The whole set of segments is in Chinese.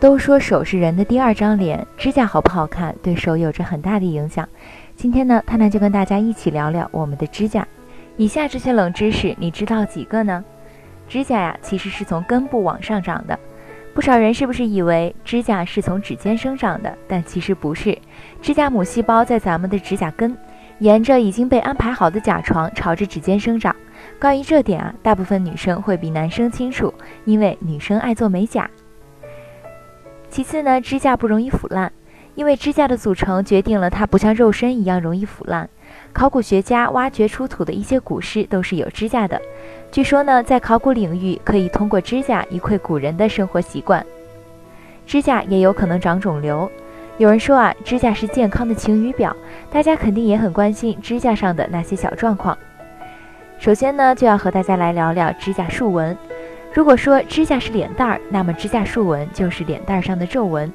都说手是人的第二张脸，指甲好不好看对手有着很大的影响。今天呢，探探就跟大家一起聊聊我们的指甲。以下这些冷知识，你知道几个呢？指甲呀，其实是从根部往上长的。不少人是不是以为指甲是从指尖生长的？但其实不是，指甲母细胞在咱们的指甲根，沿着已经被安排好的甲床朝着指尖生长。关于这点啊，大部分女生会比男生清楚，因为女生爱做美甲。其次呢，指甲不容易腐烂，因为指甲的组成决定了它不像肉身一样容易腐烂。考古学家挖掘出土的一些古尸都是有指甲的，据说呢，在考古领域可以通过指甲一窥古人的生活习惯。指甲也有可能长肿瘤，有人说啊，指甲是健康的晴雨表，大家肯定也很关心指甲上的那些小状况。首先呢，就要和大家来聊聊指甲竖纹。如果说指甲是脸蛋儿，那么指甲竖纹就是脸蛋上的皱纹。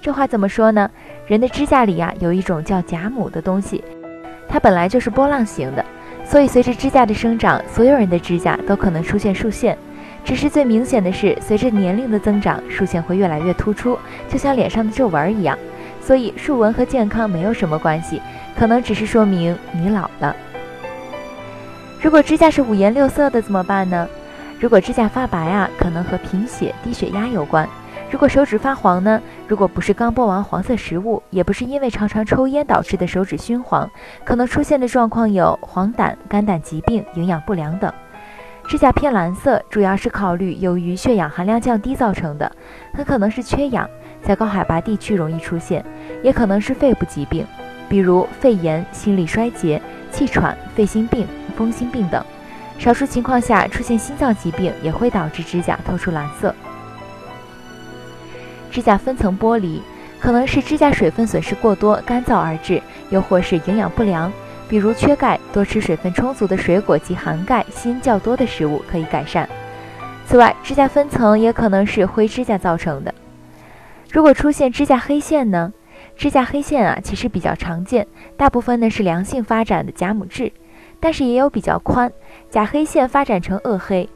这话怎么说呢？人的指甲里呀，有一种叫甲母的东西，它本来就是波浪形的，所以随着指甲的生长，所有人的指甲都可能出现竖线。只是最明显的是，随着年龄的增长，竖线会越来越突出，就像脸上的皱纹一样。所以竖纹和健康没有什么关系，可能只是说明你老了。如果指甲是五颜六色的怎么办呢？如果指甲发白啊，可能和贫血、低血压有关。如果手指发黄呢？如果不是刚剥完黄色食物，也不是因为常常抽烟导致的手指熏黄，可能出现的状况有黄疸、肝胆疾病、营养不良等。指甲偏蓝色，主要是考虑由于血氧含量降低造成的，很可能是缺氧，在高海拔地区容易出现，也可能是肺部疾病，比如肺炎、心力衰竭、气喘、肺心病。风心病等，少数情况下出现心脏疾病也会导致指甲透出蓝色。指甲分层剥离，可能是指甲水分损失过多、干燥而致，又或是营养不良，比如缺钙，多吃水分充足的水果及含钙、锌较多的食物可以改善。此外，指甲分层也可能是灰指甲造成的。如果出现指甲黑线呢？指甲黑线啊，其实比较常见，大部分呢是良性发展的甲母痣。但是也有比较宽，甲黑线发展成恶黑。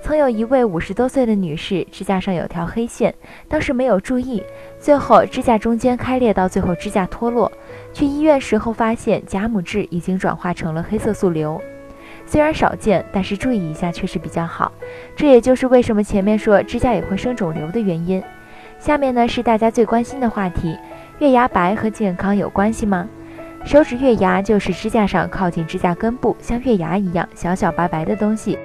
曾有一位五十多岁的女士，指甲上有条黑线，当时没有注意，最后指甲中间开裂，到最后指甲脱落。去医院时候发现甲母质已经转化成了黑色素瘤。虽然少见，但是注意一下确实比较好。这也就是为什么前面说指甲也会生肿瘤的原因。下面呢是大家最关心的话题：月牙白和健康有关系吗？手指月牙就是指甲上靠近指甲根部，像月牙一样小小白白的东西。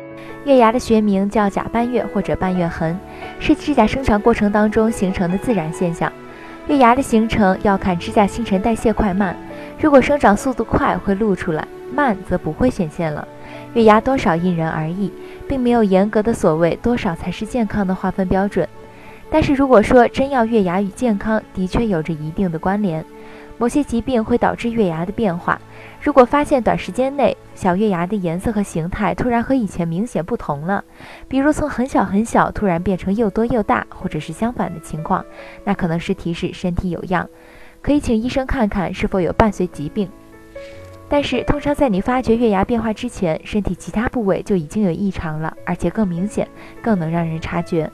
月牙的学名叫甲半月或者半月痕，是指甲生长过程当中形成的自然现象。月牙的形成要看指甲新陈代谢快慢，如果生长速度快会露出来，慢则不会显现了。月牙多少因人而异，并没有严格的所谓多少才是健康的划分标准。但是如果说真要月牙与健康，的确有着一定的关联。某些疾病会导致月牙的变化。如果发现短时间内小月牙的颜色和形态突然和以前明显不同了，比如从很小很小突然变成又多又大，或者是相反的情况，那可能是提示身体有恙，可以请医生看看是否有伴随疾病。但是通常在你发觉月牙变化之前，身体其他部位就已经有异常了，而且更明显，更能让人察觉。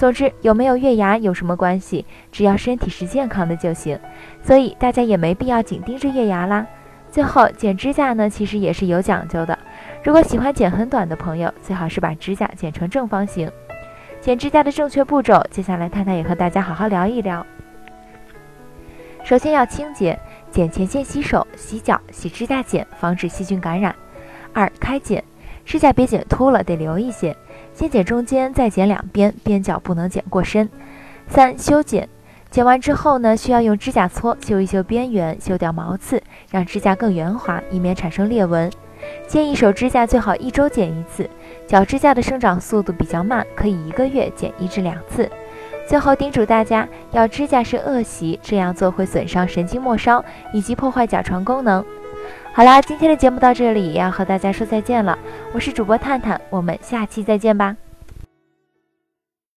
总之，有没有月牙有什么关系？只要身体是健康的就行，所以大家也没必要紧盯着月牙啦。最后，剪指甲呢，其实也是有讲究的。如果喜欢剪很短的朋友，最好是把指甲剪成正方形。剪指甲的正确步骤，接下来太太也和大家好好聊一聊。首先要清洁，剪前先洗手、洗脚、洗指甲剪，防止细菌感染。二、开剪，指甲别剪秃了，得留一些。先剪中间，再剪两边，边角不能剪过深。三、修剪，剪完之后呢，需要用指甲锉修一修边缘，修掉毛刺，让指甲更圆滑，以免产生裂纹。建议手指甲最好一周剪一次，脚指甲的生长速度比较慢，可以一个月剪一至两次。最后叮嘱大家，咬指甲是恶习，这样做会损伤神经末梢以及破坏甲床功能。好啦，今天的节目到这里，也要和大家说再见了。我是主播探探，我们下期再见吧。